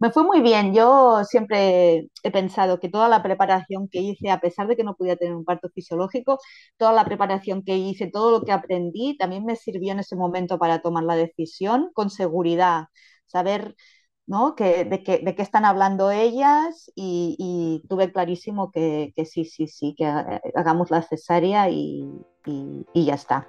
Me fue muy bien. Yo siempre he pensado que toda la preparación que hice, a pesar de que no podía tener un parto fisiológico, toda la preparación que hice, todo lo que aprendí, también me sirvió en ese momento para tomar la decisión con seguridad, saber ¿no? que, de, qué, están hablando ellas y, tuve clarísimo que, sí, sí, sí, que hagamos la cesárea y, y ya está.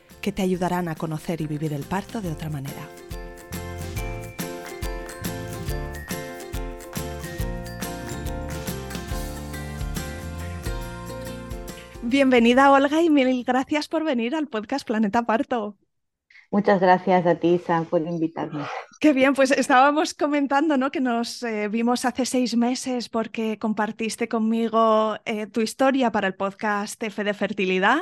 que te ayudarán a conocer y vivir el parto de otra manera. Bienvenida Olga y mil gracias por venir al podcast Planeta Parto. Muchas gracias a ti, Sam, por invitarme. Qué bien, pues estábamos comentando ¿no? que nos eh, vimos hace seis meses porque compartiste conmigo eh, tu historia para el podcast F de Fertilidad.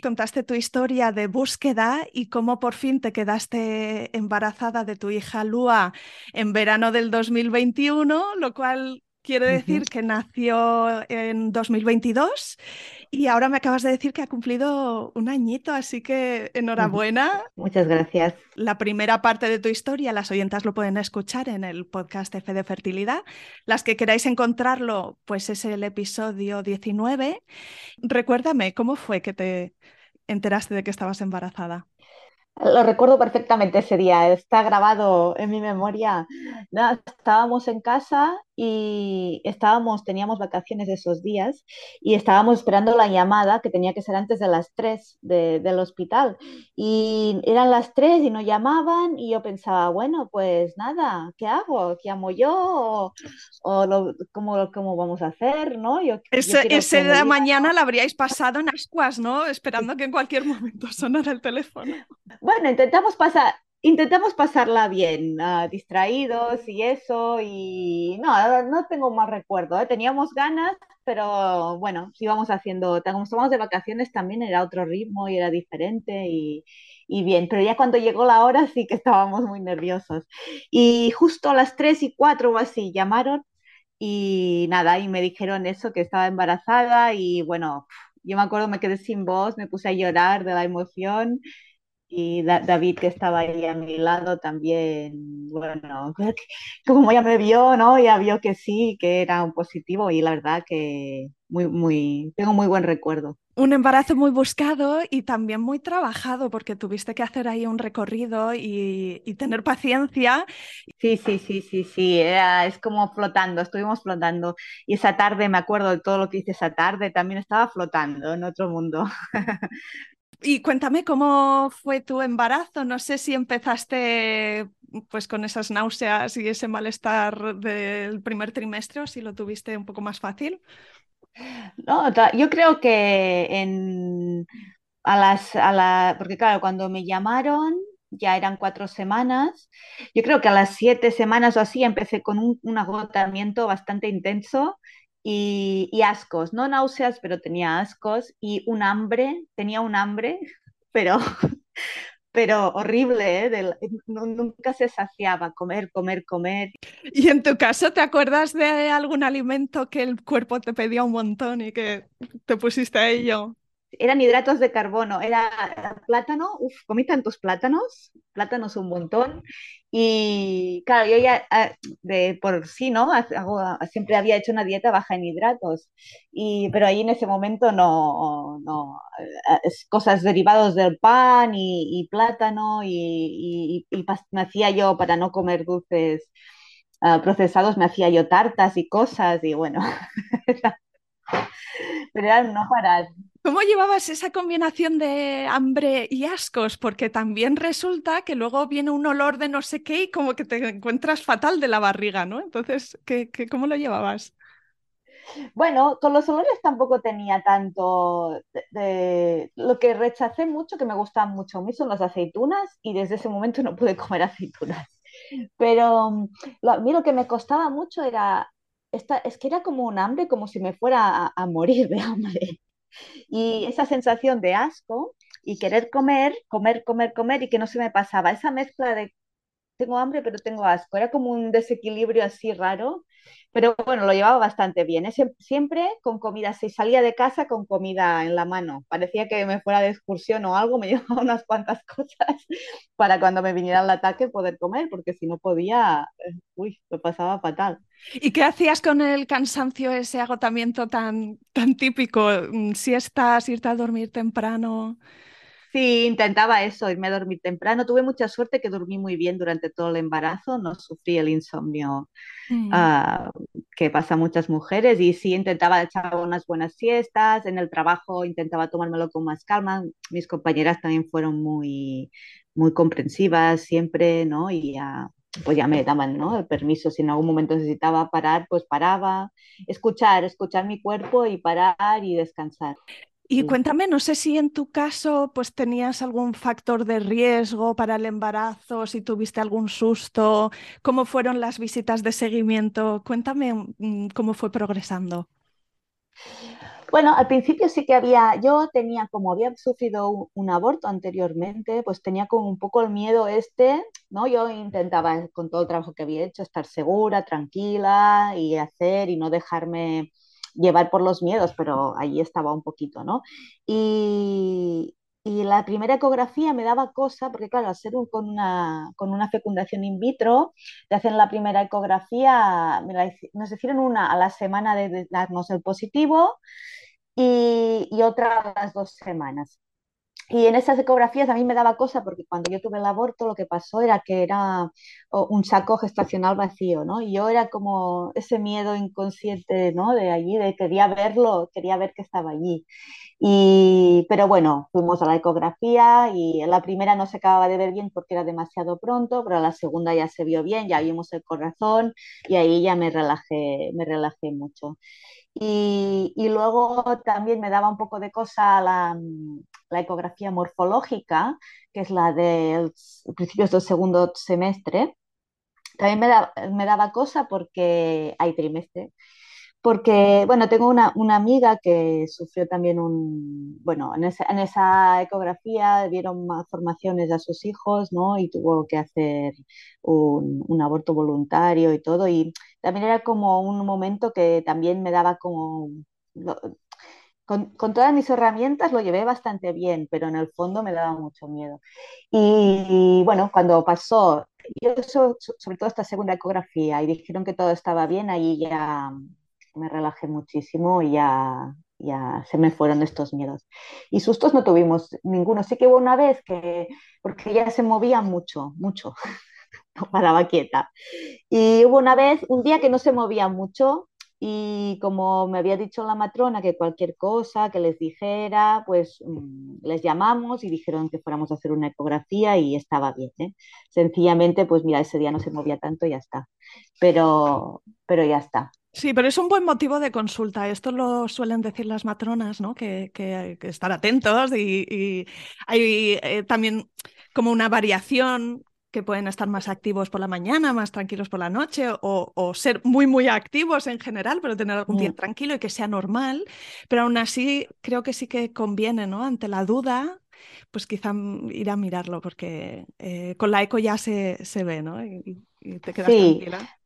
Contaste tu historia de búsqueda y cómo por fin te quedaste embarazada de tu hija Lua en verano del 2021, lo cual quiere decir que nació en 2022 y ahora me acabas de decir que ha cumplido un añito, así que enhorabuena. Muchas gracias. La primera parte de tu historia, las oyentas lo pueden escuchar en el podcast F de Fertilidad. Las que queráis encontrarlo, pues es el episodio 19. Recuérdame, ¿cómo fue que te enteraste de que estabas embarazada? Lo recuerdo perfectamente ese día, está grabado en mi memoria. estábamos en casa y estábamos, teníamos vacaciones esos días y estábamos esperando la llamada que tenía que ser antes de las 3 del hospital. Y eran las 3 y no llamaban y yo pensaba, bueno, pues nada, ¿qué hago? ¿Llamo yo? ¿O, lo, cómo, cómo, vamos a hacer? ¿no? Yo, ese yo ese de la mañana la habríais pasado en ascuas, ¿no? Esperando que en cualquier momento sonara el teléfono. Bueno, intentamos pasar, intentamos pasarla bien, uh, distraídos y eso, y no, no tengo más recuerdo, ¿eh? teníamos ganas, pero bueno, íbamos haciendo, como estábamos de vacaciones también era otro ritmo y era diferente y, y, bien, pero ya cuando llegó la hora sí que estábamos muy nerviosos. Y justo a las 3 y 4 o así llamaron y nada, y me dijeron eso, que estaba embarazada y bueno, yo me acuerdo, me quedé sin voz, me puse a llorar de la emoción y David, que estaba ahí a mi lado, también, bueno, como ya me vio, ¿no? Ya vio que sí, que era un positivo y la verdad que muy, muy, tengo muy buen recuerdo. Un embarazo muy buscado y también muy trabajado porque tuviste que hacer ahí un recorrido y, y tener paciencia. Sí, sí, sí, sí, sí, era, es como flotando, estuvimos flotando. Y esa tarde, me acuerdo de todo lo que hice esa tarde, también estaba flotando en otro mundo. Y cuéntame cómo fue tu embarazo. No sé si empezaste pues con esas náuseas y ese malestar del primer trimestre o si lo tuviste un poco más fácil. No, yo creo que en a las a la, porque claro, cuando me llamaron ya eran cuatro semanas. Yo creo que a las siete semanas o así empecé con un, un agotamiento bastante intenso y, ascos, no náuseas, pero tenía ascos y un hambre, tenía un hambre, pero, pero horrible, ¿eh? nunca se saciaba, comer, comer, comer. ¿Y en tu caso te acuerdas de algún alimento que el cuerpo te pedía un montón y que te pusiste a ello? Eran hidratos de carbono, era plátano, uff, comí tantos plátanos, plátanos un montón, y claro, yo ya ah, de por sí, ¿no? siempre había hecho una dieta baja en hidratos, y, pero ahí en ese momento no, no, eh, cosas derivadas del pan y, plátano, y, me hacía yo, para no comer dulces uh, procesados, me hacía yo tartas y cosas, y bueno, pero era no parar. ¿Cómo llevabas esa combinación de hambre y ascos? Porque también resulta que luego viene un olor de no sé qué y como que te encuentras fatal de la barriga, ¿no? Entonces, ¿qué, qué, cómo lo llevabas? Bueno, con los olores tampoco tenía tanto de, Lo que rechacé mucho, que me gustan mucho a mí, son las aceitunas y desde ese momento no pude comer aceitunas. Pero lo, a mí lo que me costaba mucho era... Esta, es que era como un hambre, como si me fuera a, a morir de hambre. Y esa sensación de asco y querer comer, comer, comer, comer y que no se me pasaba. Esa mezcla de tengo hambre pero tengo asco. Era como un desequilibrio así raro pero bueno, lo llevaba bastante bien. siempre con comida, si salía de casa con comida en la mano. Parecía que me fuera de excursión o algo, me llevaba unas cuantas cosas para cuando me viniera el ataque poder comer, porque si no podía, eh, uy, lo pasaba fatal. ¿Y qué hacías con el cansancio, ese agotamiento tan, tan típico? Mm, ¿Siestas, irte a dormir temprano? Sí, intentaba eso, irme a dormir temprano. Tuve mucha suerte que dormí muy bien durante todo el embarazo, no sufrí el insomnio mm. ah, que pasa a muchas mujeres y sí intentaba echar unas buenas siestas, en el trabajo intentaba tomármelo con más calma. Mis compañeras también fueron muy, muy comprensivas siempre, ¿no? Y ya, pues ya me daban, ¿no? El permiso, si en algún momento necesitaba parar, pues paraba. Escuchar, escuchar mi cuerpo y parar y descansar. Y cuéntame, no sé si en tu caso pues tenías algún factor de riesgo para el embarazo, si tuviste algún susto, cómo fueron las visitas de seguimiento. Cuéntame mm, cómo fue progresando. Bueno, al principio sí que había, yo tenía, como había sufrido un, aborto anteriormente, pues tenía como un poco el miedo este, ¿no? Yo intentaba, con todo el trabajo que había hecho, estar segura, tranquila y hacer y no dejarme llevar por los miedos, pero ahí estaba un poquito, ¿no? Y, y la primera ecografía me daba cosa, porque claro, al ser con, una, con una fecundación in vitro, te hacen la primera ecografía, nos hicieron una a la semana de darnos el positivo y, y otra a las dos semanas. Y en esas ecografías a mí me daba cosa porque cuando yo tuve el aborto lo que pasó era que era un saco gestacional vacío, ¿no? Y yo era como ese miedo inconsciente, ¿no? De allí, de quería verlo, quería ver que estaba allí. Y, pero bueno, fuimos a la ecografía y la primera no se acababa de ver bien porque era demasiado pronto, pero la segunda ya se vio bien, ya vimos el corazón y ahí ya me relajé, me relajé mucho. Y, y, luego también me daba un poco de cosa la, la ecografía morfológica, que es la de principios del segundo semestre. También me, me daba cosa porque hay trimestre. Porque, bueno, tengo una, una, amiga que sufrió también un, bueno, en esa, en esa ecografía dieron malformaciones a sus hijos, ¿no? Y tuvo que hacer un, un aborto voluntario y todo. Y también era como un momento que también me daba como... con, con, todas mis herramientas lo llevé bastante bien, pero en el fondo me daba mucho miedo. Y, bueno, cuando pasó, yo sobre todo esta segunda ecografía, y dijeron que todo estaba bien, ahí ya me relajé muchísimo y ya, ya se me fueron estos miedos. Y sustos no tuvimos ninguno. Sí que hubo una vez que, porque ella se movía mucho, mucho, no paraba quieta. Y hubo una vez, un día que no se movía mucho y como me había dicho la matrona que cualquier cosa que les dijera, pues mm, les llamamos y dijeron que fuéramos a hacer una ecografía y estaba bien. ¿eh? Sencillamente, pues mira, ese día no se movía tanto y ya está. Pero, pero ya está. Sí, pero es un buen motivo de consulta. Esto lo suelen decir las matronas, ¿no? Que, hay que estar atentos y, hay eh, también como una variación que pueden estar más activos por la mañana, más tranquilos por la noche o, ser muy, muy activos en general, pero tener algún día mm. tranquilo y que sea normal. Pero aún así creo que sí que conviene, ¿no? Ante la duda, pues quizá ir a mirarlo porque eh, con la eco ya se, se ve, ¿no? Y, te quedas tranquila.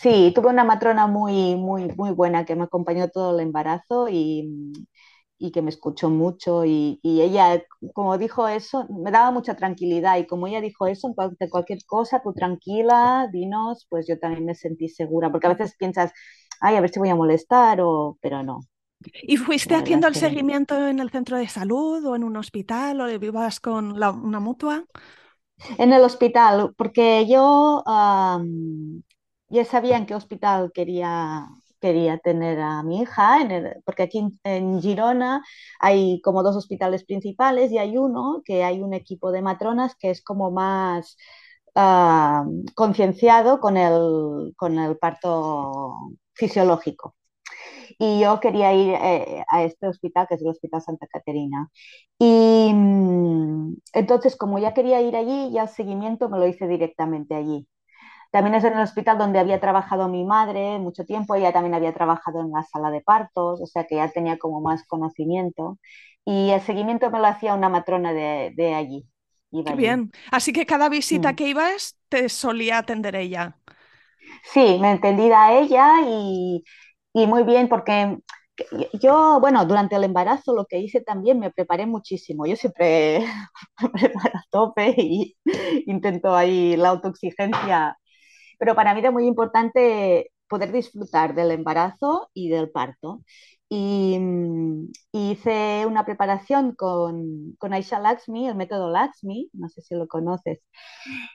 Sí, tuve una matrona muy, muy, muy buena que me acompañó todo el embarazo y, y que me escuchó mucho y, y, ella, como dijo eso, me daba mucha tranquilidad y como ella dijo eso, de cualquier cosa, tú tranquila, dinos, pues yo también me sentí segura, porque a veces piensas, ay, a ver si voy a molestar, o... pero no. ¿Y fuiste haciendo el seguimiento en el centro de salud o en un hospital o vivas con una mutua? En el hospital, porque yo ya sabía en qué hospital quería, quería tener a mi hija, porque aquí en, Girona hay como dos hospitales principales y hay uno que hay un equipo de matronas que es como más ah, concienciado con el, con el parto fisiológico y yo quería ir eh, a este hospital, que es el Hospital Santa Caterina. Y mm, entonces, como ya quería ir allí, ya el seguimiento me lo hice directamente allí. También es en el hospital donde había trabajado mi madre mucho tiempo, ella también había trabajado en la sala de partos, o sea que ya tenía como más conocimiento. Y el seguimiento me lo hacía una matrona de, de allí. Qué bien. Así que cada visita mm. que ibas te solía atender ella. Sí, me entendía a ella y, y muy bien porque yo, bueno, durante el embarazo lo que hice también me preparé muchísimo. Yo siempre me preparo a tope y intento ahí la autoexigencia. Pero para mí era muy importante poder disfrutar del embarazo y del parto. Y, mm, hice una preparación con, con, Aisha Laxmi, el método Laxmi, no sé si lo conoces.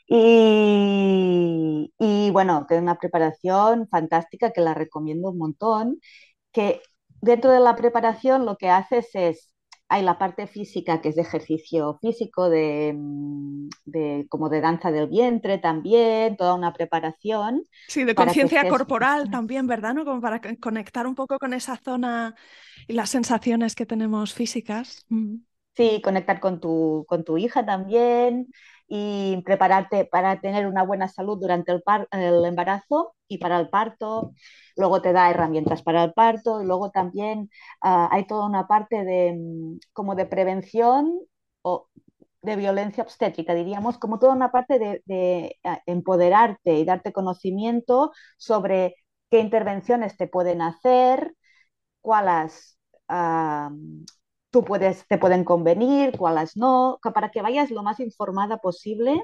Y, y bueno, que es una preparación fantástica que la recomiendo un montón, que dentro de la preparación lo que haces es hay la parte física que es de ejercicio físico, de, mm, como de danza del vientre también, toda una preparación. Sí, de conciencia corporal también, ¿verdad? ¿No? Como para conectar un poco con esa zona y las sensaciones que tenemos físicas. Mm. Sí, conectar con tu, con tu hija también y prepararte para tener una buena salud durante el, el embarazo y para el parto. Luego te da herramientas para el parto y luego también ah, hay toda una parte de mm, como de prevención o de violencia obstétrica, diríamos, como toda una parte de, ah, empoderarte y darte conocimiento sobre qué intervenciones te pueden hacer, cuáles ah, tú puedes, te pueden convenir, cuáles no, para que vayas lo más informada posible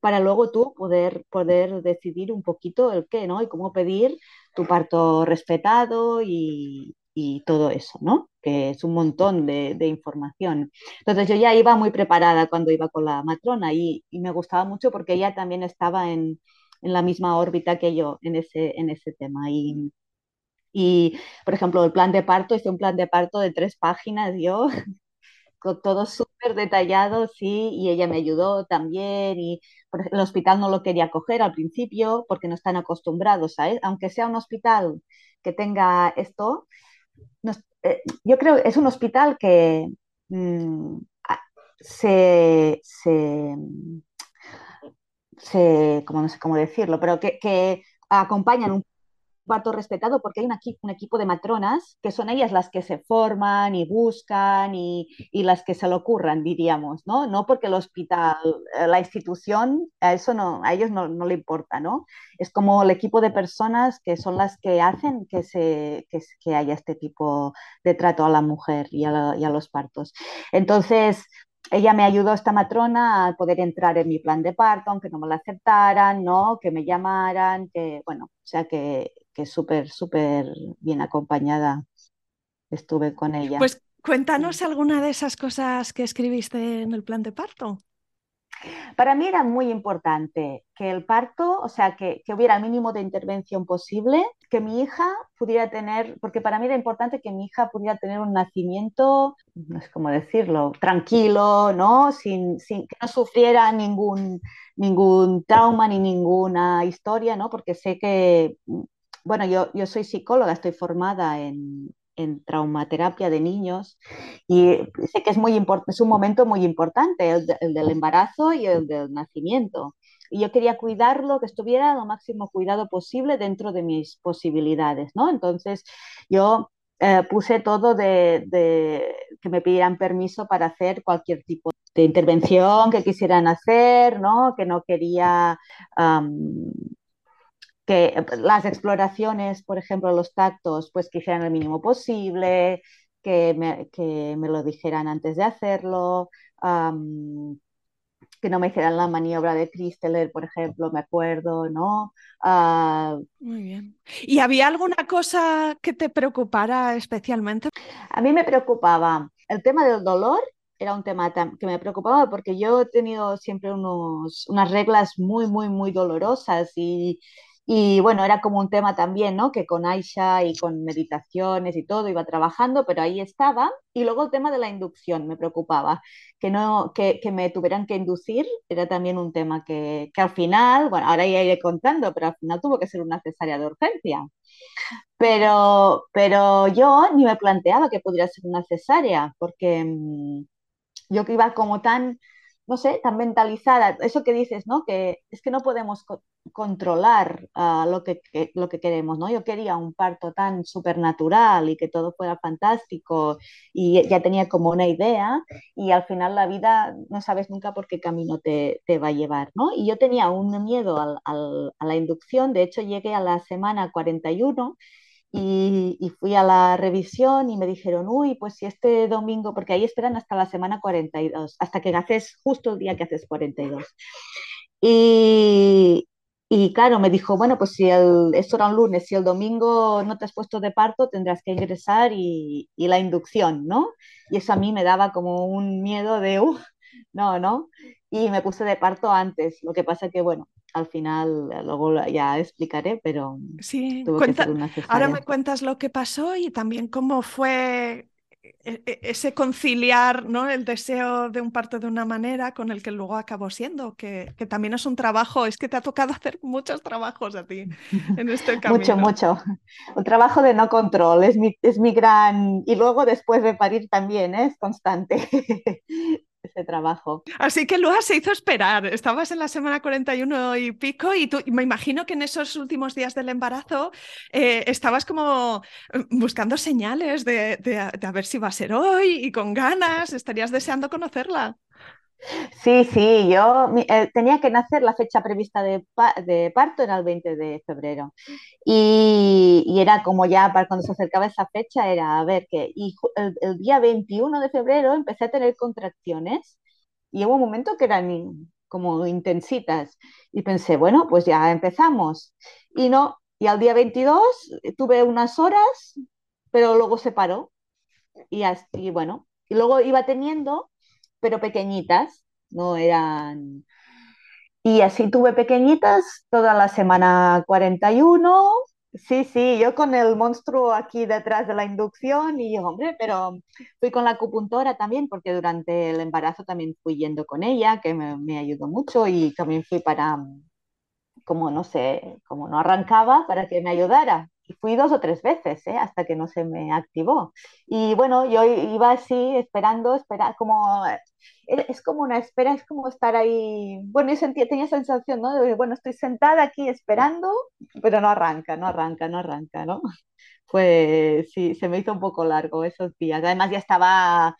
para luego tú poder, poder decidir un poquito el qué, ¿no? Y cómo pedir tu parto respetado y, y todo eso, ¿no? Que es un montón de, de, información. Entonces yo ya iba muy preparada cuando iba con la matrona y, y me gustaba mucho porque ella también estaba en, en, la misma órbita que yo en ese, en ese tema. Y, y, por ejemplo, el plan de parto, hice un plan de parto de tres páginas yo, con todo súper detallado, sí, y ella me ayudó también. Y el hospital no lo quería coger al principio porque no están acostumbrados a, aunque sea un hospital que tenga esto, eh, yo creo que es un hospital que mm, se, se, se, como no sé cómo decirlo, pero que, que acompañan un parto respetado porque hay un, un, equipo de matronas que son ellas las que se forman y buscan y, y, las que se lo ocurran, diríamos, ¿no? No porque el hospital, eh, la institución, a eso no, a ellos no, no le importa, ¿no? Es como el equipo de personas que son las que hacen que, se, que, que haya este tipo de trato a la mujer y a, la, y a los partos. Entonces, ella me ayudó, esta matrona, a poder entrar en mi plan de parto, aunque no me lo aceptaran, ¿no? Que me llamaran, que, bueno, o sea que, que súper, súper bien acompañada estuve con ella. Pues cuéntanos alguna de esas cosas que escribiste en el plan de parto. Para mí era muy importante que el parto, o sea, que, que, hubiera el mínimo de intervención posible, que mi hija pudiera tener, porque para mí era importante que mi hija pudiera tener un nacimiento, no sé cómo decirlo, tranquilo, ¿no? Sin, sin que no sufriera ningún, ningún trauma ni ninguna historia, ¿no? Porque sé que, bueno, yo, yo soy psicóloga, estoy formada en, en traumaterapia de niños y sé que es, muy es un momento muy importante, el, del embarazo y el del nacimiento. Y yo quería cuidarlo, que estuviera lo máximo cuidado posible dentro de mis posibilidades, ¿no? Entonces yo eh, puse todo de, de, que me pidieran permiso para hacer cualquier tipo de intervención que quisieran hacer, ¿no? Que no quería... Um, que las exploraciones, por ejemplo, los tactos, pues que hicieran el mínimo posible, que me, que me lo dijeran antes de hacerlo, um, que no me hicieran la maniobra de Christeler, por ejemplo, me acuerdo, ¿no? Uh, Muy bien. ¿Y había alguna cosa que te preocupara especialmente? A mí me preocupaba el tema del dolor era un tema que me preocupaba porque yo he tenido siempre unos, unas reglas muy, muy, muy dolorosas y, Y bueno, era como un tema también, ¿no? Que con Aisha y con meditaciones y todo iba trabajando, pero ahí estaba. Y luego el tema de la inducción me preocupaba, que, no, que, que me tuvieran que inducir, era también un tema que, que al final, bueno, ahora ya iré contando, pero al final tuvo que ser una cesárea de urgencia. Pero, pero yo ni me planteaba que pudiera ser una cesárea, porque mm, yo que iba como tan no sé, tan mentalizada, eso que dices, ¿no? Que es que no podemos co controlar uh, lo, que, lo que queremos, ¿no? Yo quería un parto tan supernatural y que todo fuera fantástico y ya tenía como una idea y al final la vida no sabes nunca por qué camino te, te va a llevar, ¿no? Y yo tenía un miedo al, a la inducción, de hecho llegué a la semana 41 y, y, fui a la revisión y me dijeron, uy, pues si este domingo, porque ahí esperan hasta la semana 42, hasta que haces justo el día que haces 42. Y, y claro, me dijo, bueno, pues si el, esto era un lunes, si el domingo no te has puesto de parto, tendrás que ingresar y, y la inducción, ¿no? Y eso a mí me daba como un miedo de, uff, no, no. Y me puse de parto antes. Lo que pasa que, bueno, al final luego ya explicaré, pero sí, cuenta, ahora me cuentas lo que pasó y también cómo fue e, e, ese conciliar ¿no? el deseo de un parto de una manera con el que luego acabó siendo, que, que, también es un trabajo, es que te ha tocado hacer muchos trabajos a ti en este camino. mucho, mucho. Un trabajo de no control, es mi, es mi gran... Y luego después de parir también, ¿eh? es constante ese trabajo. Así que Lua se hizo esperar. Estabas en la semana 41 y pico y tú, me imagino que en esos últimos días del embarazo eh, estabas como eh, buscando señales de, de, de, a ver si va a ser hoy y con ganas, estarías deseando conocerla. Sí, sí, yo eh, tenía que nacer, la fecha prevista de, parto era el 20 de febrero. Y, era como ya para cuando se acercaba esa fecha, era a ver qué. Y el, día 21 de febrero empecé a tener contracciones y hubo un momento que eran como intensitas. Y pensé, bueno, pues ya empezamos. Y no, y al día 22 tuve unas horas, pero luego se paró. Y, así, y bueno, y luego iba teniendo pero pequeñitas, no eran... Y así tuve pequeñitas toda la semana 41. Sí, sí, yo con el monstruo aquí detrás de la inducción y hombre, pero fui con la acupuntora también porque durante el embarazo también fui yendo con ella, que me, me ayudó mucho y también fui para, como no sé, como no arrancaba, para que me ayudara. Y fui dos o tres veces, ¿eh? hasta que no se me activó. Y bueno, yo iba así, esperando, espera, como, es como una espera, es como estar ahí, bueno, yo sentía, tenía sensación, ¿no? De, bueno, estoy sentada aquí esperando, pero no arranca, no arranca, no arranca, ¿no? Pues sí, se me hizo un poco largo esos días. Además ya estaba,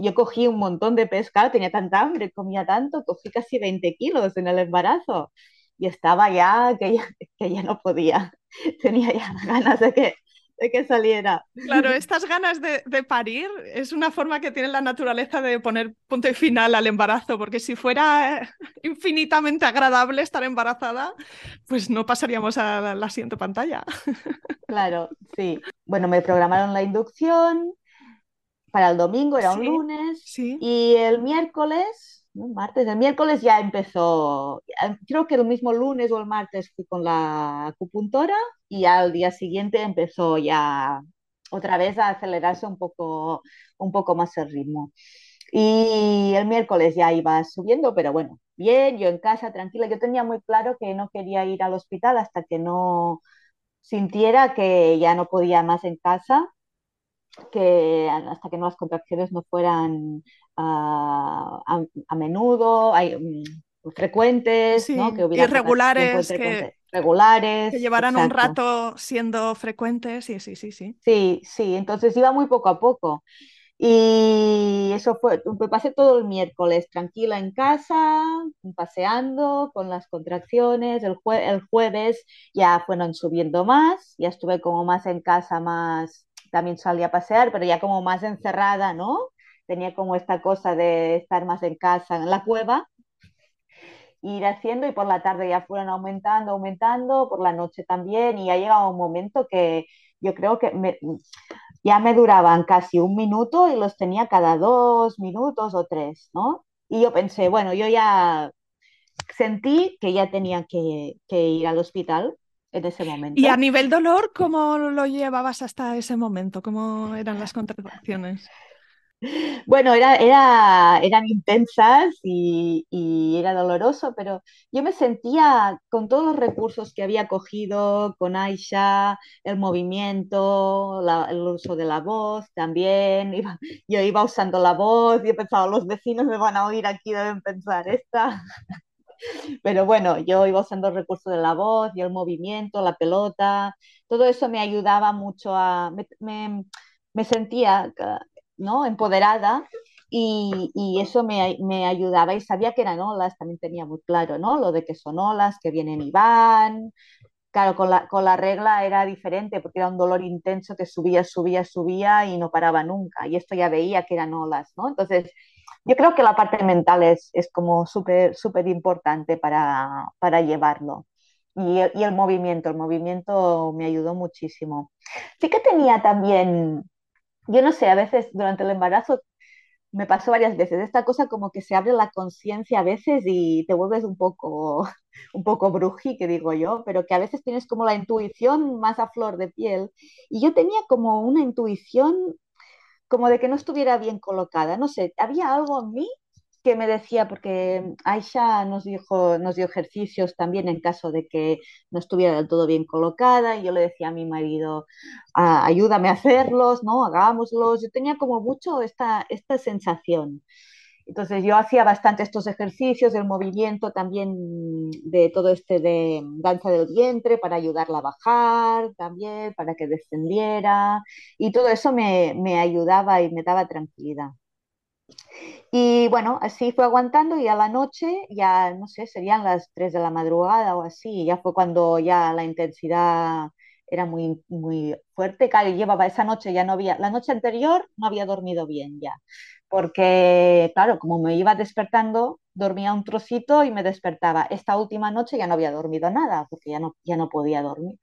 yo cogí un montón de pescado, tenía tanta hambre, comía tanto, cogí casi 20 kilos en el embarazo y estaba ya que ya, que ya no podía, tenía ya ganas de que, de que saliera. Claro, estas ganas de, de, parir es una forma que tiene la naturaleza de poner punto y final al embarazo, porque si fuera infinitamente agradable estar embarazada, pues no pasaríamos a la siguiente pantalla. Claro, sí. Bueno, me programaron la inducción para el domingo, era un sí, lunes, sí. y el miércoles un martes, el miércoles ya empezó, creo que el mismo lunes o el martes fui con la acupuntora y al día siguiente empezó ya otra vez a acelerarse un poco, un poco más el ritmo. Y el miércoles ya iba subiendo, pero bueno, bien, yo en casa, tranquila. Yo tenía muy claro que no quería ir al hospital hasta que no sintiera que ya no podía más en casa, que hasta que no las contracciones no fueran a, a, menudo, hay, um, frecuentes, sí, ¿no? que hubiera irregulares, que, regulares, que llevaran exacto. un rato siendo frecuentes, sí, sí, sí, sí. Sí, sí, entonces iba muy poco a poco. Y eso fue, me pasé todo el miércoles tranquila en casa, paseando con las contracciones. El, jue el jueves ya fueron subiendo más, ya estuve como más en casa, más también salí a pasear, pero ya como más encerrada, ¿no? Tenía como esta cosa de estar más en casa, en la cueva, ir haciendo y por la tarde ya fueron aumentando, aumentando, por la noche también y ya llegaba un momento que yo creo que me, ya me duraban casi un minuto y los tenía cada dos minutos o tres, ¿no? Y yo pensé, bueno, yo ya sentí que ya tenía que, que ir al hospital en ese momento. Y a nivel dolor, ¿cómo lo llevabas hasta ese momento? ¿Cómo eran las contracciones? Bueno, era, era, eran intensas y, era doloroso, pero yo me sentía con todos los recursos que había cogido, con Aisha, el movimiento, el uso de la voz también. Iba, yo iba usando la voz y he pensado, los vecinos me van a oír aquí, deben pensar esta. Pero bueno, yo iba usando el recurso de la voz y el movimiento, la pelota, todo eso me ayudaba mucho a... me sentía ¿no? empoderada y, y eso me, me, ayudaba y sabía que eran olas, también tenía muy claro, ¿no? Lo de que son olas, que vienen y van. Claro, con la, con la regla era diferente porque era un dolor intenso que subía, subía, subía y no paraba nunca. Y esto ya veía que eran olas, ¿no? Entonces, yo creo que la parte mental es, es como súper, súper importante para, para llevarlo. Y, y, el movimiento, el movimiento me ayudó muchísimo. Sí que tenía también yo no sé, a veces durante el embarazo me pasó varias veces esta cosa como que se abre la conciencia a veces y te vuelves un poco, un poco brují, que digo yo, pero que a veces tienes como la intuición más a flor de piel. Y yo tenía como una intuición como de que no estuviera bien colocada, no sé, había algo en mí que me decía, porque Aisha nos dijo, nos dio ejercicios también en caso de que no estuviera del todo bien colocada, y yo le decía a mi marido, ah, ayúdame a hacerlos, ¿no? Hagámoslos. Yo tenía como mucho esta, esta sensación. Entonces yo hacía bastante estos ejercicios, el movimiento también de todo este de danza del vientre para ayudarla a bajar también, para que descendiera, y todo eso me, me ayudaba y me daba tranquilidad. Y bueno, así fue aguantando y a la noche, ya no sé, serían las 3 de la madrugada o así, ya fue cuando ya la intensidad era muy, muy fuerte. Claro, llevaba esa noche, ya no había, la noche anterior no había dormido bien ya, porque claro, como me iba despertando, dormía un trocito y me despertaba. Esta última noche ya no había dormido nada, porque ya no, ya no podía dormir.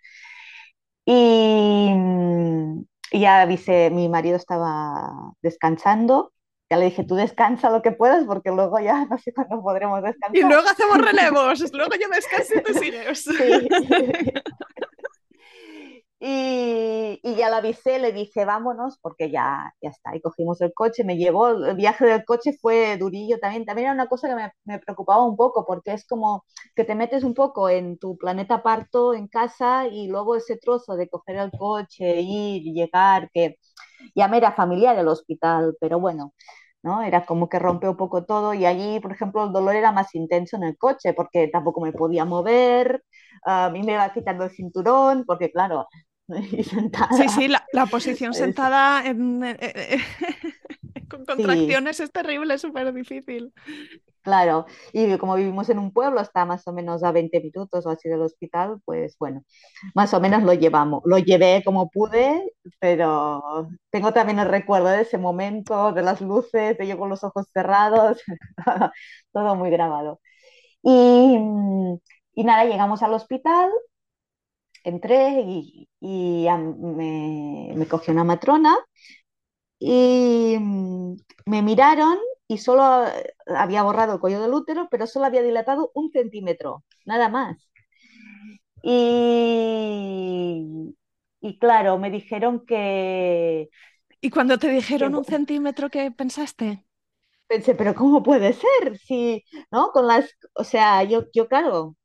Y, y ya avisé, mi marido estaba descansando ya le dije, tú descansa lo que puedas porque luego ya no sé cuándo podremos descansar. Y luego hacemos relevos, luego yo descanso y tú sigues. Sí. y, y, ya la avisé, le dije, vámonos porque ya, ya está. Y cogimos el coche, me llevó, el viaje del coche fue durillo también. También era una cosa que me, me preocupaba un poco porque es como que te metes un poco en tu planeta parto en casa y luego ese trozo de coger el coche, ir, llegar, que ya me era familiar el hospital, pero bueno, ¿no? Era como que rompe un poco todo y allí, por ejemplo, el dolor era más intenso en el coche porque tampoco me podía mover, a mí me iba quitando el cinturón porque, claro, sentada. Sí, sí, la, la posición sentada en, eh, con contracciones sí. es terrible, es súper difícil. Claro, y como vivimos en un pueblo, está más o menos a 20 minutos o así del hospital, pues bueno, más o menos lo llevamos. Lo llevé como pude, pero tengo también el recuerdo de ese momento, de las luces, de yo con los ojos cerrados, todo muy grabado. Y, y, nada, llegamos al hospital, entré y, y me, me cogió una matrona y me miraron y solo había borrado el cuello del útero, pero solo había dilatado un centímetro, nada más. Y, y claro, me dijeron que... ¿Y cuando te dijeron que, un centímetro, qué pensaste? Pensé, pero ¿cómo puede ser? Si, ¿no? Con las, o sea, yo, yo claro,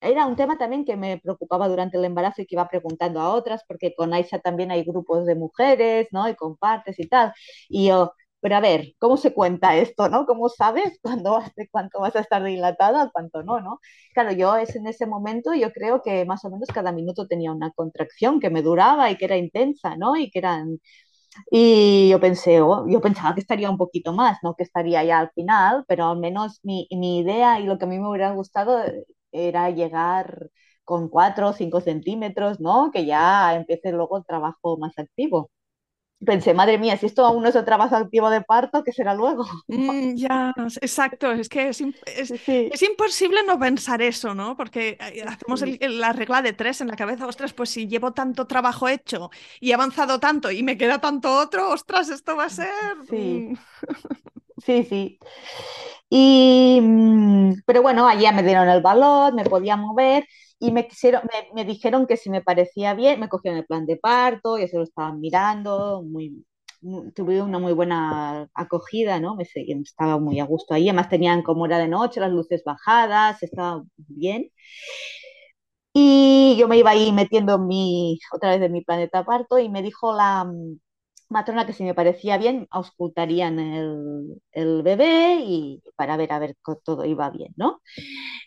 era un tema también que me preocupaba durante el embarazo y que iba preguntando a otras, porque con Aisha también hay grupos de mujeres, ¿no? Y compartes y tal. Y yo, pero a ver, ¿cómo se cuenta esto, no? ¿Cómo sabes cuándo vas, cuánto vas a estar dilatada, cuánto no, no? Claro, yo es en ese momento, yo creo que más o menos cada minuto tenía una contracción que me duraba y que era intensa, ¿no? Y que eran... Y yo pensé, oh, yo pensaba que estaría un poquito más, no que estaría ya al final, pero al menos mi, mi idea y lo que a mí me hubiera gustado era llegar con 4 o 5 centímetros, ¿no? Que ya empiece luego el trabajo más activo pensé, madre mía, si esto aún no es el trabajo activo de parto, ¿qué será luego? Mm, ya, exacto, es que es, es, sí. es, imposible no pensar eso, ¿no? Porque eh, hacemos el, la regla de tres en la cabeza, ostras, pues si llevo tanto trabajo hecho y he avanzado tanto y me queda tanto otro, ostras, esto va a ser... Sí. Sí, sí. Y, mm, pero bueno, allá me dieron el balón, me podía mover y me, quisieron, me, me, dijeron que si me parecía bien, me cogieron el plan de parto, ya se lo estaban mirando, muy, muy, tuve una muy buena acogida, ¿no? Me, estaba muy a gusto ahí, además tenían como era de noche, las luces bajadas, estaba bien. Y yo me iba ahí metiendo mi, otra vez de mi planeta parto y me dijo la mm, matrona que si me parecía bien, auscultarían el, el bebé y para ver a ver que todo iba bien, ¿no?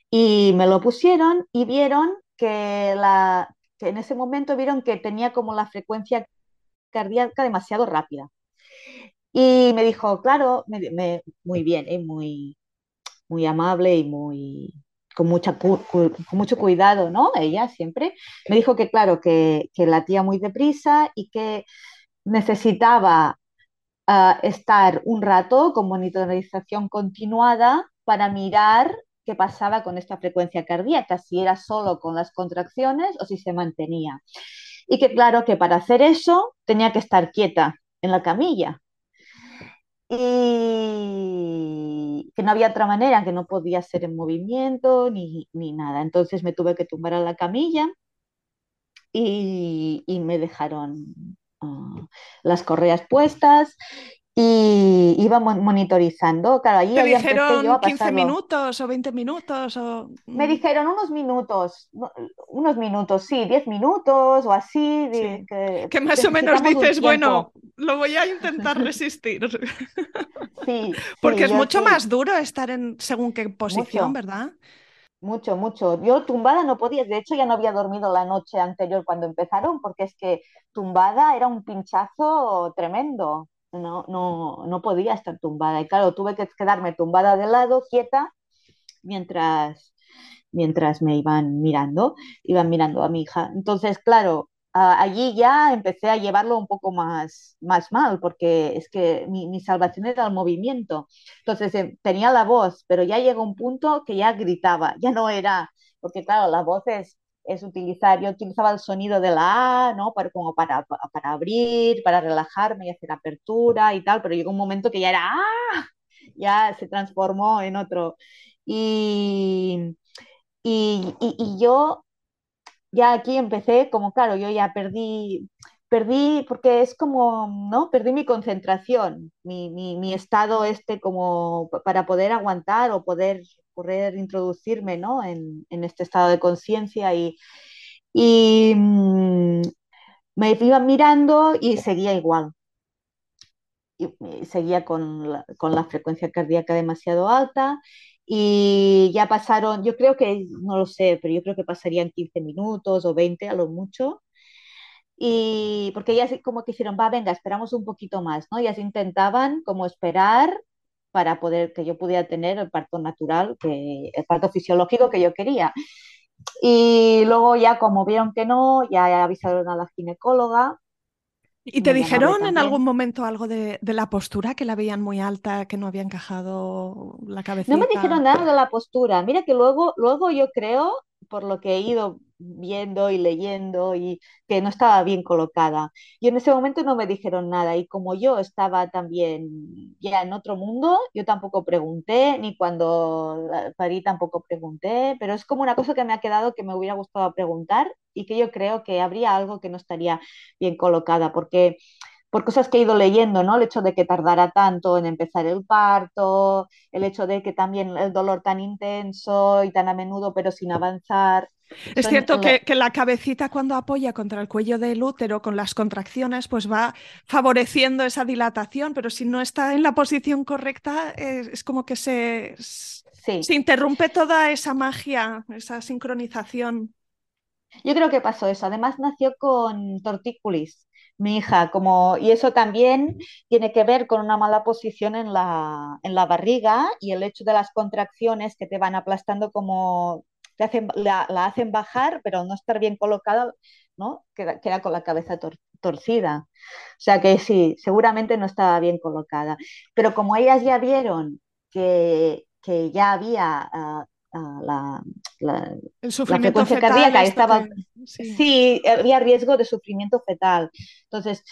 Y me lo pusieron y vieron que, la, que en ese momento vieron que tenía como la frecuencia cardíaca demasiado rápida. Y me dijo, claro, muy bien, ¿eh? muy, muy amable y muy, con, mucha, con mucho cuidado, ¿no? Ella siempre. Me dijo que, claro, que, que latía muy deprisa y que necesitaba uh, estar un rato con monitorización continuada para mirar qué pasaba con esta frecuencia cardíaca, si era solo con las contracciones o si se mantenía. Y que claro que para hacer eso tenía que estar quieta en la camilla. Y que no había otra manera, que no podía ser en movimiento ni, ni nada. Entonces me tuve que tumbar a la camilla y, y me dejaron uh, las correas puestas y iba monitorizando. Claro, allí ¿Te dijeron yo 15 minutos o 20 minutos? O... Me dijeron unos minutos, unos minutos, sí, 10 minutos o así. Sí. Que, que, más o menos dices, bueno, lo voy a intentar resistir. sí. Porque es mucho más duro estar en según qué posición, mucho. ¿verdad? Mucho, mucho. Yo tumbada no podía, de hecho ya no había dormido la noche anterior cuando empezaron, porque es que tumbada era un pinchazo tremendo no, no, no podía estar tumbada. Y claro, tuve que quedarme tumbada de lado, quieta, mientras, mientras me iban mirando, iban mirando a mi hija. Entonces, claro, allí ya empecé a llevarlo un poco más, más mal, porque es que mi, mi salvación era el movimiento. Entonces, eh, tenía la voz, pero ya llegó un punto que ya gritaba, ya no era, porque claro, la voz es utilizar, yo utilizaba el sonido de la A, ¿no? Para, como para, para abrir, para relajarme y hacer apertura y tal, pero llegó un momento que ya era ¡ah! Ya se transformó en otro. Y, y, y yo ya aquí empecé, como claro, yo ya perdí, perdí, porque es como, ¿no? Perdí mi concentración, mi, mi, estado este como para poder aguantar o poder poder introducirme ¿no? en, en, este estado de conciencia y, y mmm, me iban mirando y seguía igual. Y seguía con la, con la, frecuencia cardíaca demasiado alta y ya pasaron, yo creo que, no lo sé, pero yo creo que pasarían 15 minutos o 20 a lo mucho. Y porque ellas como que hicieron, va, venga, esperamos un poquito más, ¿no? Ellas intentaban como esperar para poder que yo pudiera tener el parto natural, que, el parto fisiológico que yo quería. Y luego ya como vieron que no, ya avisaron a la ginecóloga. ¿Y te dijeron en algún momento algo de, de, la postura, que la veían muy alta, que no había encajado la cabecita? No me dijeron nada de la postura. Mira que luego, luego yo creo, por lo que he ido viendo y leyendo y que no estaba bien colocada. Y en ese momento no me dijeron nada y como yo estaba también ya en otro mundo, yo tampoco pregunté, ni cuando parí tampoco pregunté, pero es como una cosa que me ha quedado que me hubiera gustado preguntar y que yo creo que habría algo que no estaría bien colocada, porque por cosas que he ido leyendo, ¿no? El hecho de que tardara tanto en empezar el parto, el hecho de que también el dolor tan intenso y tan a menudo pero sin avanzar. Es Son, cierto que, que, la cabecita cuando apoya contra el cuello del útero con las contracciones, pues va favoreciendo esa dilatación, pero si no está en la posición correcta, es, es como que se, sí. se interrumpe toda esa magia, esa sincronización. Yo creo que pasó eso. Además nació con tortícolis, mi hija, como, y eso también tiene que ver con una mala posición en la, en la barriga y el hecho de las contracciones que te van aplastando como te hacen, la, la, hacen bajar, pero no estar bien colocada, ¿no? Queda, queda con la cabeza tor torcida. O sea que sí, seguramente no estaba bien colocada. Pero como ellas ya vieron que, que ya había Uh, la, la, la, frecuencia cardíaca estaba, que, sí. sí. había riesgo de sufrimiento fetal. Entonces,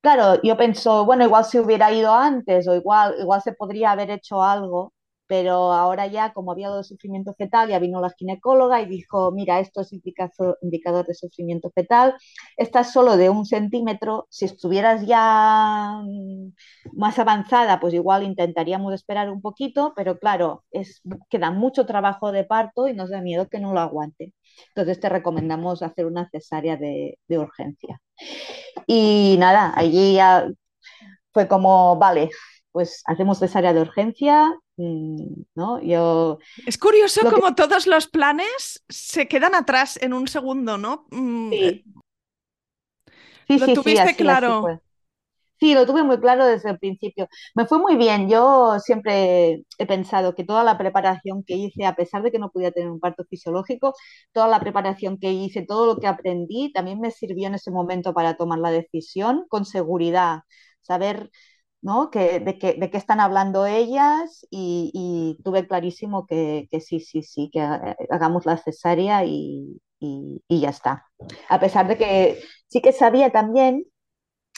claro, yo pienso, bueno, igual se hubiera ido antes o igual, igual se podría haber hecho algo, pero ahora ya, como había dado sufrimiento fetal, ya vino la ginecóloga y dijo, mira, esto es indicador de sufrimiento fetal, estás solo de un centímetro, si estuvieras ya mm, más avanzada, pues igual intentaríamos esperar un poquito, pero claro, es, queda mucho trabajo de parto y nos da miedo que no lo aguante. Entonces te recomendamos hacer una cesárea de, de urgencia. Y nada, allí ya fue como, vale, pues hacemos cesárea de urgencia, mm, ¿no? Yo... Es curioso como todos los planes se quedan atrás en un segundo, ¿no? Mm, sí. Eh, sí, lo tuviste claro. sí, lo tuve muy claro desde el principio. Me fue muy bien. Yo siempre he pensado que toda la preparación que hice, a pesar de que no podía tener un parto fisiológico, toda la preparación que hice, todo lo que aprendí, también me sirvió en ese momento para tomar la decisión con seguridad. Saber ¿no? Que, de, qué, de qué están hablando ellas y, tuve clarísimo que, que, sí, sí, sí, que hagamos la cesárea y, y, ya está. A pesar de que sí que sabía también,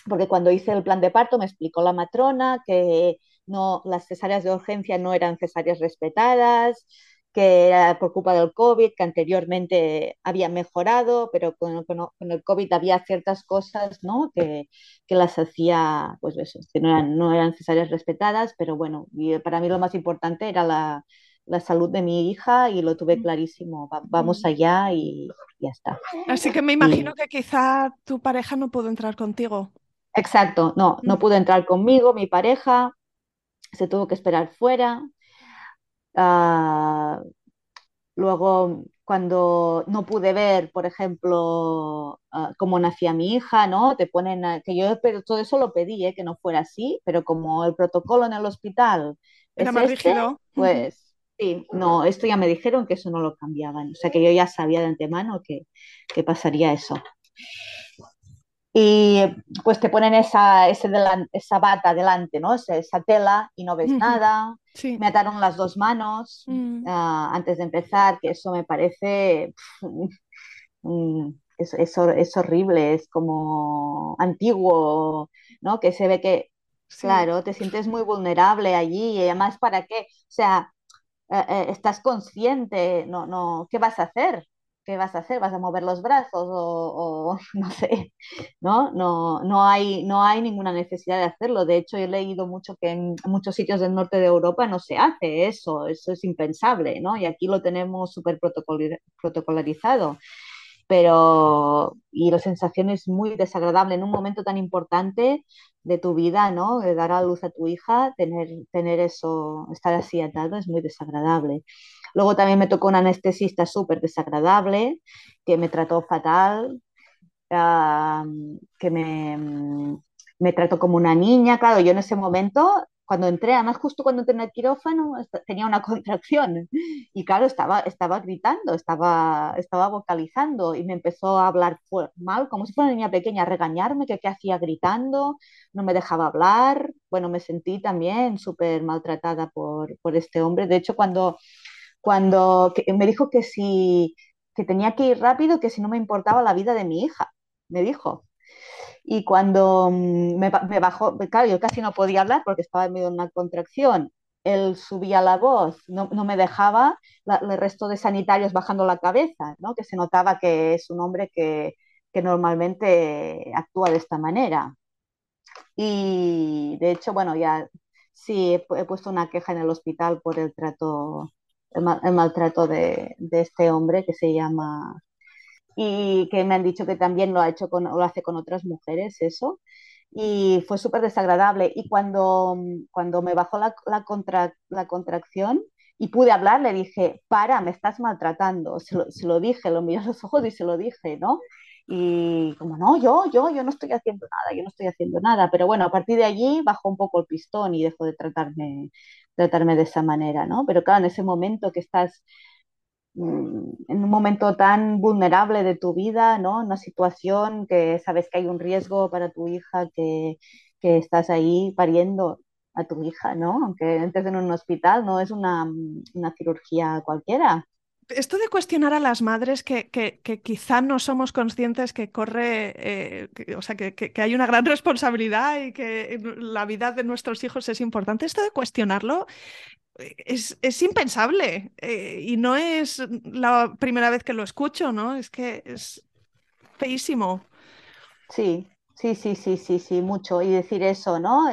porque cuando hice el plan de parto me explicó la matrona que no, las cesáreas de urgencia no eran cesáreas respetadas, que era por culpa del COVID, que anteriormente había mejorado, pero con, con, el COVID había ciertas cosas ¿no? que, que, las hacía, pues eso, que no eran, no eran necesarias respetadas, pero bueno, y para mí lo más importante era la, la salud de mi hija y lo tuve clarísimo, vamos allá y ya está. Así que me imagino y... que quizá tu pareja no pudo entrar contigo. Exacto, no, no pudo entrar conmigo, mi pareja se tuvo que esperar fuera, Uh, luego, cuando no pude ver, por ejemplo, uh, cómo nacía mi hija, ¿no? Te ponen, a, que yo pero todo eso lo pedí, ¿eh? que no fuera así, pero como el protocolo en el hospital era es más este, rígido, pues sí, no, esto ya me dijeron que eso no lo cambiaban, o sea que yo ya sabía de antemano que, que pasaría eso y pues te ponen esa, ese delan, esa bata delante, ¿no? Esa, esa, tela y no ves uh -huh. nada. Sí. Me ataron las dos manos uh, antes de empezar, que eso me parece... Pff, es, es, es, horrible, es como antiguo, ¿no? Que se ve que, sí. claro, te sientes muy vulnerable allí y además, ¿para qué? O sea, eh, eh, estás consciente, no, no, ¿qué vas a hacer? ¿Qué vas a hacer? ¿Vas a mover los brazos o, no sé? ¿no? No, no, hay, no hay ninguna necesidad de hacerlo. De hecho, he leído mucho que en muchos sitios del norte de Europa no se hace eso, eso es impensable, ¿no? Y aquí lo tenemos súper protocolarizado. Pero, y la sensación es muy desagradable en un momento tan importante de tu vida, ¿no? De dar a luz a tu hija, tener, tener eso, estar así atado es muy desagradable. Luego también me tocó un anestesista súper desagradable, que me trató fatal, uh, que me, me trató como una niña. Claro, yo en ese momento, cuando entré, además justo cuando entré en el quirófano, tenía una contracción y claro, estaba, estaba gritando, estaba, estaba vocalizando y me empezó a hablar mal, como si fuera una niña pequeña, a regañarme, que qué hacía gritando, no me dejaba hablar. Bueno, me sentí también súper maltratada por, por este hombre. De hecho, cuando cuando me dijo que si que tenía que ir rápido, que si no me importaba la vida de mi hija, me dijo. Y cuando mm, me, me bajó, claro, yo casi no podía hablar porque estaba en medio de una contracción. Él subía la voz, no, no me dejaba la, el resto de sanitarios bajando la cabeza, ¿no? que se notaba que es un hombre que, que normalmente actúa de esta manera. Y de hecho, bueno, ya sí he, he puesto una queja en el hospital por el trato el, el maltrato de, de, este hombre que se llama y que me han dicho que también lo ha hecho con, lo hace con otras mujeres eso y fue súper desagradable y cuando, cuando me bajó la, la, contra, la contracción y pude hablar, le dije, para, me estás maltratando, se lo, se lo dije, lo miré a los ojos y se lo dije, ¿no? Y como, no, yo, yo, yo no estoy haciendo nada, yo no estoy haciendo nada. Pero bueno, a partir de allí bajó un poco el pistón y dejó de tratarme, tratarme de esa manera, ¿no? Pero claro, en ese momento que estás en un momento tan vulnerable de tu vida, ¿no? Una situación que sabes que hay un riesgo para tu hija, que, estás ahí pariendo a tu hija, ¿no? Aunque entres en un hospital, no es una, una cirugía cualquiera, esto de cuestionar a las madres que, que, quizá no somos conscientes que corre, eh, o sea, que, hay una gran responsabilidad y que la vida de nuestros hijos es importante, esto de cuestionarlo es, es impensable eh, y no es la primera vez que lo escucho, ¿no? Es que es feísimo. Sí, sí, sí, sí, sí, sí, mucho. Y decir eso, ¿no?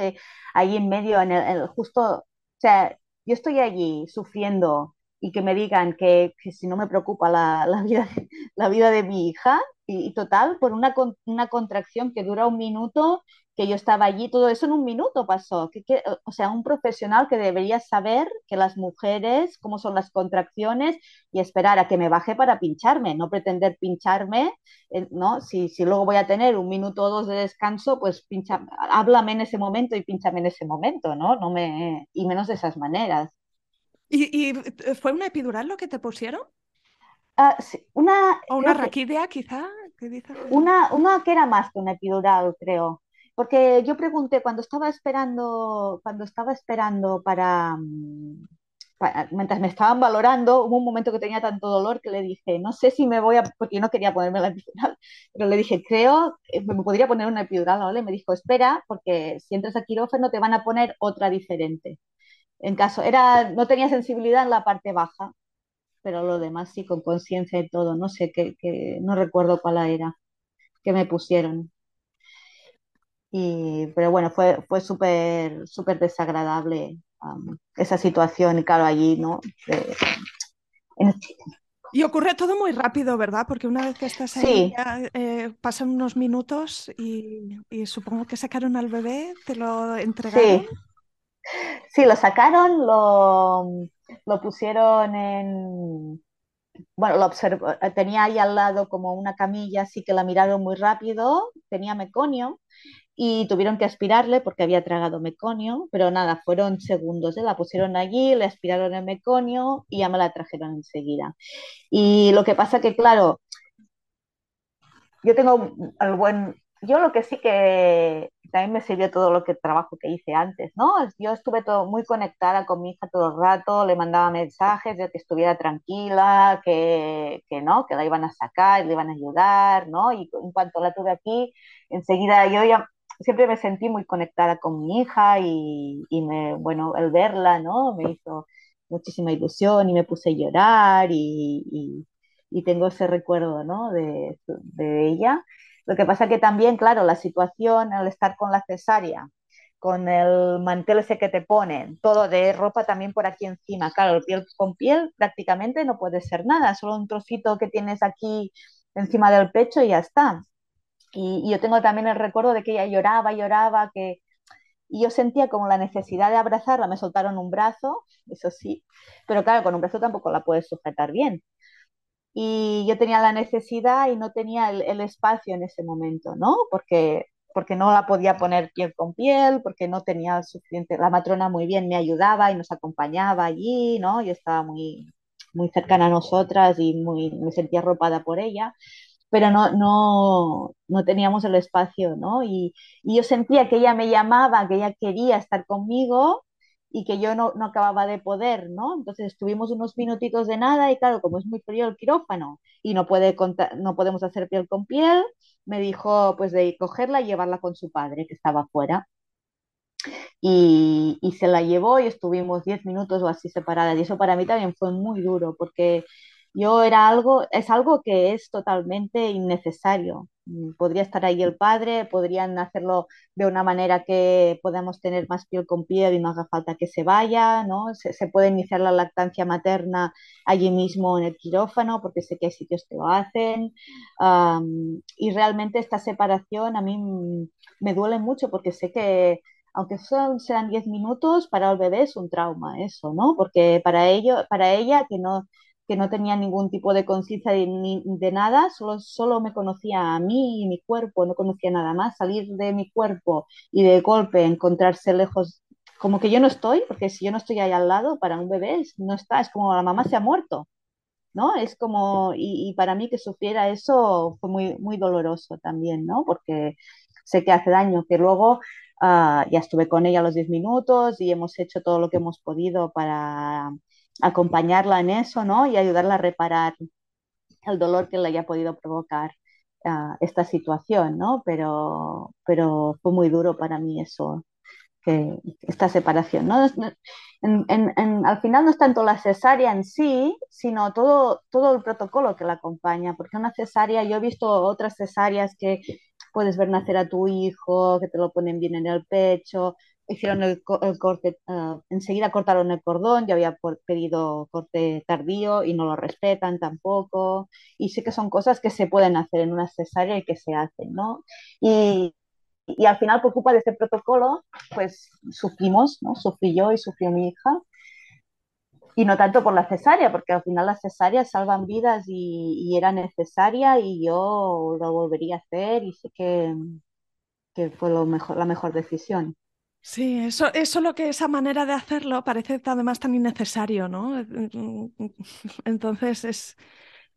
ahí en medio, en el, justo, o sea, yo estoy allí sufriendo y que me digan que, que si no me preocupa la, la, vida, la vida de mi hija, y, total, por una, una contracción que dura un minuto, que yo estaba allí, todo eso en un minuto pasó. Que, que, o sea, un profesional que debería saber que las mujeres, cómo son las contracciones y esperar a que me baje para pincharme, no pretender pincharme, eh, ¿no? Si, si luego voy a tener un minuto o dos de descanso, pues pincha, háblame en ese momento y pinchame en ese momento, ¿no? no me, y menos de esas maneras. ¿Y, y fue una epidural lo que te pusieron? Uh, sí, una, ¿O una raquídea, quizá? Una, una que era más que una epidural, creo. Porque yo pregunté cuando estaba esperando, cuando estaba esperando para, mm, para, mientras me estaban valorando, hubo un momento que tenía tanto dolor que le dije, no sé si me voy a, porque yo no quería ponerme la epidural, pero le dije, creo que me podría poner una epidural, ¿vale? Me dijo, espera, porque si entras a quirófano te van a poner otra diferente en caso, era, no tenía sensibilidad en la parte baja, pero lo demás sí, con conciencia y todo, no sé, qué no recuerdo cuál era, que me pusieron. Y, pero bueno, fue, fue súper súper desagradable um, esa situación, y claro, allí, ¿no? y ocurre todo muy rápido, ¿verdad? Porque una vez que estás ahí, eh, pasan unos minutos y, y, supongo que sacaron al bebé, te lo entregaron. Sí. Sí, lo sacaron, lo, lo pusieron en, bueno, lo observo, tenía ahí al lado como una camilla, así que la miraron muy rápido, tenía meconio y tuvieron que aspirarle porque había tragado meconio, pero nada, fueron segundos, ¿eh? la pusieron allí, le aspiraron el meconio y ya me la trajeron enseguida. Y lo que pasa que, claro, yo tengo el buen, yo lo que sí que también me sirvió todo lo que trabajo que hice antes, ¿no? Yo estuve todo, muy conectada con mi hija todo el rato, le mandaba mensajes de que estuviera tranquila, que, que no, que la iban a sacar, le iban a ayudar, ¿no? Y en cuanto la tuve aquí, enseguida yo ya siempre me sentí muy conectada con mi hija y, y me, bueno, el verla, ¿no? Me hizo muchísima ilusión y me puse a llorar y, y, tengo ese recuerdo, ¿no? De, de ella. Lo que pasa que también, claro, la situación al estar con la cesárea, con el mantel ese que te ponen, todo de ropa también por aquí encima, claro, piel con piel prácticamente no puede ser nada, solo un trocito que tienes aquí encima del pecho y ya está. Y, y yo tengo también el recuerdo de que ella lloraba, lloraba, que y yo sentía como la necesidad de abrazarla, me soltaron un brazo, eso sí, pero claro, con un brazo tampoco la puedes sujetar bien y yo tenía la necesidad y no tenía el, espacio en ese momento, ¿no? Porque, porque no la podía poner piel con piel, porque no tenía suficiente, la matrona muy bien me ayudaba y nos acompañaba allí, ¿no? Yo estaba muy, muy cercana a nosotras y muy, me sentía arropada por ella, pero no, no, no teníamos el espacio, ¿no? Y, y yo sentía que ella me llamaba, que ella quería estar conmigo, y que yo no, no, acababa de poder, ¿no? Entonces estuvimos unos minutitos de nada y claro, como es muy frío el quirófano y no, puede no podemos hacer piel con piel, me dijo pues de cogerla y llevarla con su padre que estaba afuera. Y, y se la llevó y estuvimos 10 minutos o así separadas y eso para mí también fue muy duro porque yo era algo, es algo que es totalmente innecesario. Mm, podría estar ahí el padre, podrían hacerlo de una manera que podamos tener más piel con piel y no haga falta que se vaya, ¿no? Se, puede iniciar la lactancia materna allí mismo en el quirófano, porque sé que hay sitios que lo hacen. y realmente esta separación a mí me duele mucho porque sé que aunque son, sean 10 minutos, para el bebé es un trauma eso, ¿no? Porque para, ello, para ella que no que no tenía ningún tipo de conciencia de, de, nada, solo, solo me conocía a mí y mi cuerpo, no conocía nada más. Salir de mi cuerpo y de golpe encontrarse lejos, como que yo no estoy, porque si yo no estoy ahí al lado, para un bebé no está, es como la mamá se ha muerto, ¿no? Es como, y, para mí que sufriera eso fue muy, muy doloroso también, ¿no? Porque sé que hace daño, que luego uh, ya estuve con ella los 10 minutos y hemos hecho todo lo que hemos podido para acompañarla en eso, ¿no? Y ayudarla a reparar el dolor que le haya podido provocar uh, esta situación, ¿no? Pero, pero fue muy duro para mí eso, que esta separación, ¿no? En, en, en, al final no es tanto la cesárea en sí, sino todo, todo el protocolo que la acompaña, porque una cesárea, yo he visto otras cesáreas que puedes ver nacer a tu hijo, que te lo ponen bien en el pecho, hicieron el, el corte, uh, enseguida cortaron el cordón, yo había pedido corte tardío y no lo respetan tampoco, y sé que son cosas que se pueden hacer en una cesárea y que se hacen, ¿no? Y, y al final, por culpa de este protocolo, pues sufrimos, ¿no? Sufrí yo y sufrió mi hija. Y no tanto por la cesárea, porque al final las cesáreas salvan vidas y, y era necesaria y yo lo volvería a hacer y sé que, que fue lo mejor, la mejor decisión. Sí, eso, eso lo que esa manera de hacerlo parece además tan innecesario, ¿no? Entonces es,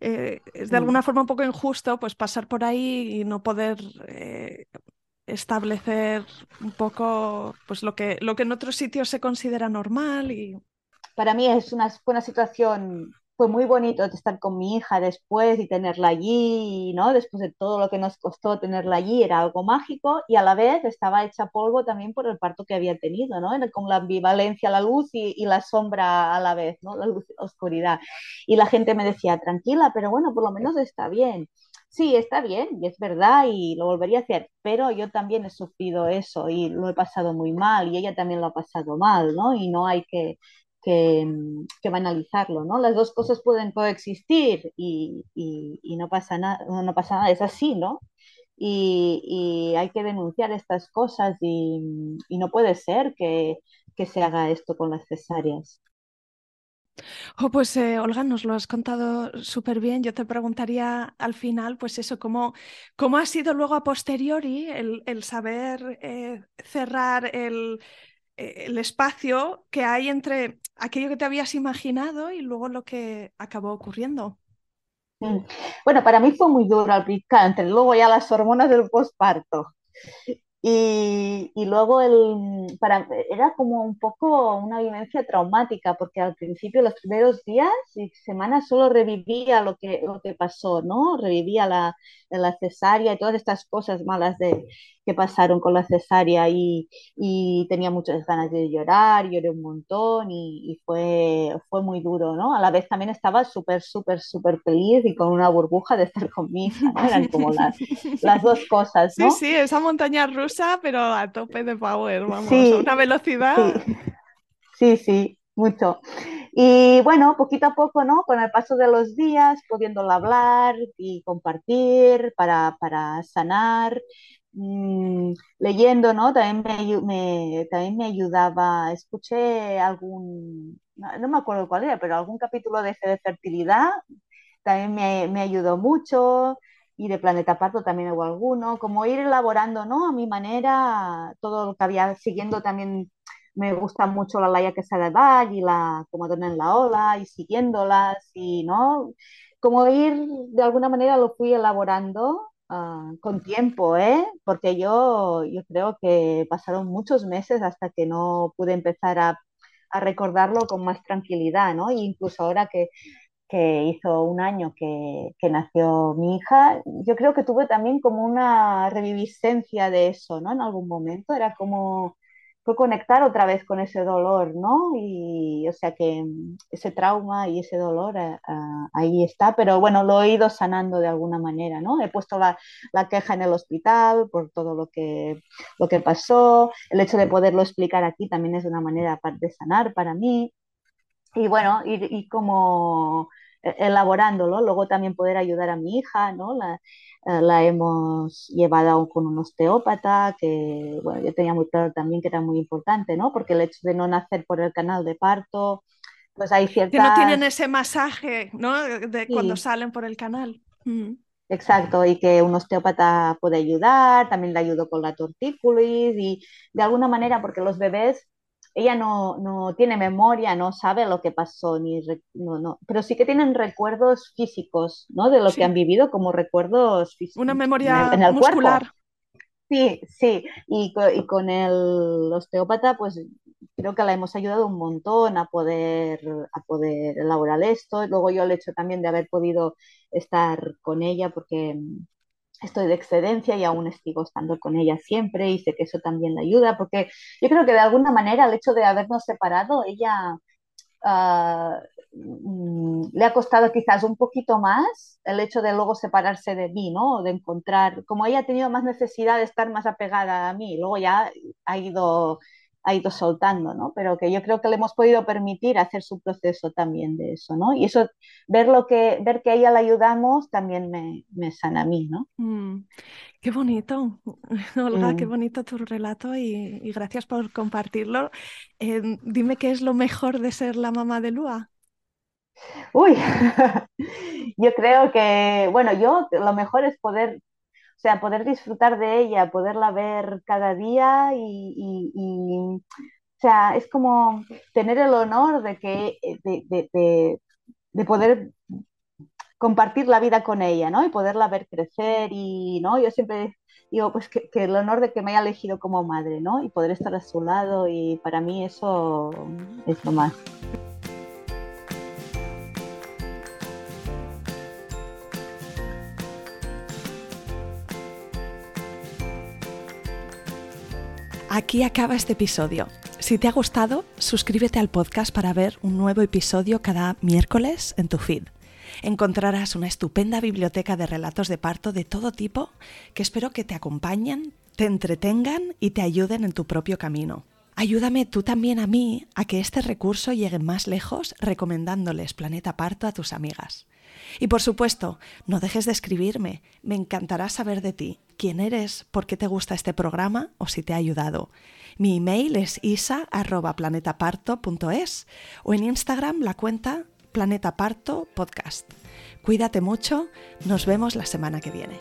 eh, es de alguna forma un poco injusto pues pasar por ahí y no poder eh, establecer un poco pues lo que, lo que en otros sitios se considera normal y para mí es una, fue una situación fue muy bonito estar con mi hija después y tenerla allí, ¿no? Después de todo lo que nos costó tenerla allí, era algo mágico y a la vez estaba hecha polvo también por el parto que había tenido, ¿no? Con la ambivalencia, la luz y, la sombra a la vez, ¿no? La luz oscuridad. Y la gente me decía, tranquila, pero bueno, por lo menos está bien. Sí, está bien, y es verdad, y lo volvería a hacer, pero yo también he sufrido eso y lo he pasado muy mal, y ella también lo ha pasado mal, ¿no? Y no hay que, que, que banalizarlo, ¿no? Las dos cosas pueden coexistir y, y, no, pasa nada, no pasa nada, es así, ¿no? Y, y, hay que denunciar estas cosas y, y no puede ser que, que, se haga esto con las cesáreas. Oh, pues eh, Olga, nos lo has contado súper bien. Yo te preguntaría al final, pues eso, ¿cómo, cómo ha sido luego a posteriori el, el saber eh, cerrar el, el espacio que hay entre aquello que te habías imaginado y luego lo que acabó ocurriendo. Mm. Bueno, para mí fue muy duro al picante, luego ya las hormonas del posparto. Y, y, luego el, para, era como un poco una vivencia traumática, porque al principio, los primeros días y semanas, solo revivía lo que, lo que pasó, ¿no? Revivía la, la cesárea y todas estas cosas malas de, que pasaron con la cesárea y, y, tenía muchas ganas de llorar, lloré un montón y, y, fue, fue muy duro, ¿no? A la vez también estaba súper, súper, súper feliz y con una burbuja de estar con mi hija, ¿no? Eran como las, las dos cosas, ¿no? Sí, sí, esa montaña rusa, pero a tope de power, vamos, sí, a una velocidad. Sí. sí, sí, mucho. Y bueno, poquito a poco, ¿no? Con el paso de los días, pudiéndola hablar y compartir para, para sanar, mmm, leyendo, ¿no? También me, me, también me ayudaba, escuché algún, no, no, me acuerdo cuál era, pero algún capítulo de, de fertilidad, también me, me ayudó mucho, y de Planeta Parto también hubo alguno, como ir elaborando, ¿no? A mi manera, todo lo que había, siguiendo también, me gusta mucho la Laia Quesada y la Comadrona en la Ola, y siguiéndolas, y, ¿no? Como ir, de alguna manera lo fui elaborando uh, con tiempo, ¿eh? Porque yo, yo creo que pasaron muchos meses hasta que no pude empezar a, a recordarlo con más tranquilidad, ¿no? E incluso ahora que que hizo un año que, que, nació mi hija, yo creo que tuve también como una reviviscencia de eso, ¿no? En algún momento era como fue conectar otra vez con ese dolor, ¿no? Y o sea que ese trauma y ese dolor uh, uh, ahí está, pero bueno, lo he ido sanando de alguna manera, ¿no? He puesto la, la, queja en el hospital por todo lo que, lo que pasó, el hecho de poderlo explicar aquí también es una manera de sanar para mí. Y bueno, y, y como elaborándolo, luego también poder ayudar a mi hija, ¿no? La, la hemos llevado con un osteópata, que bueno, yo tenía muy claro también que era muy importante, ¿no? Porque el hecho de no nacer por el canal de parto, pues hay ciertas... Que no tienen ese masaje, ¿no? De cuando sí. salen por el canal. Mm. Exacto, y que un osteópata puede ayudar, también le ayudo con la tortícolis y de alguna manera, porque los bebés ella no, no, tiene memoria, no sabe lo que pasó, ni no, no, pero sí que tienen recuerdos físicos, ¿no? De lo sí. que han vivido como recuerdos físicos. Una memoria en el, en el muscular. Cuerpo. Sí, sí, y, y, con el osteópata, pues creo que la hemos ayudado un montón a poder, a poder elaborar esto. Luego yo el hecho también de haber podido estar con ella porque estoy de excedencia y aún sigo estando con ella siempre y sé que eso también la ayuda porque yo creo que de alguna manera el hecho de habernos separado, ella uh, le ha costado quizás un poquito más el hecho de luego separarse de mí, ¿no? De encontrar, como ella ha tenido más necesidad de estar más apegada a mí, luego ya ha ido ha ido soltando, ¿no? Pero que yo creo que le hemos podido permitir hacer su proceso también de eso, ¿no? Y eso, ver lo que, ver que a ella la ayudamos también me, me sana a mí, ¿no? Mm, qué bonito, Olga, qué mm. bonito tu relato y, y gracias por compartirlo. Eh, dime qué es lo mejor de ser la mamá de Lua. Uy, yo creo que, bueno, yo lo mejor es poder sea, poder disfrutar de ella, poderla ver cada día y, o sea, es como tener el honor de que, de, de, poder compartir la vida con ella, ¿no? Y poderla ver crecer y, ¿no? Yo siempre digo, pues que, que, el honor de que me haya elegido como madre, ¿no? Y poder estar a su lado y para mí eso es lo más. Aquí acaba este episodio. Si te ha gustado, suscríbete al podcast para ver un nuevo episodio cada miércoles en tu feed. Encontrarás una estupenda biblioteca de relatos de parto de todo tipo que espero que te acompañen, te entretengan y te ayuden en tu propio camino. Ayúdame tú también a mí a que este recurso llegue más lejos recomendándoles Planeta Parto a tus amigas. Y por supuesto, no dejes de escribirme, me encantará saber de ti, quién eres, por qué te gusta este programa o si te ha ayudado. Mi email es isa.planetaparto.es o en Instagram la cuenta Planeta Parto Podcast. Cuídate mucho, nos vemos la semana que viene.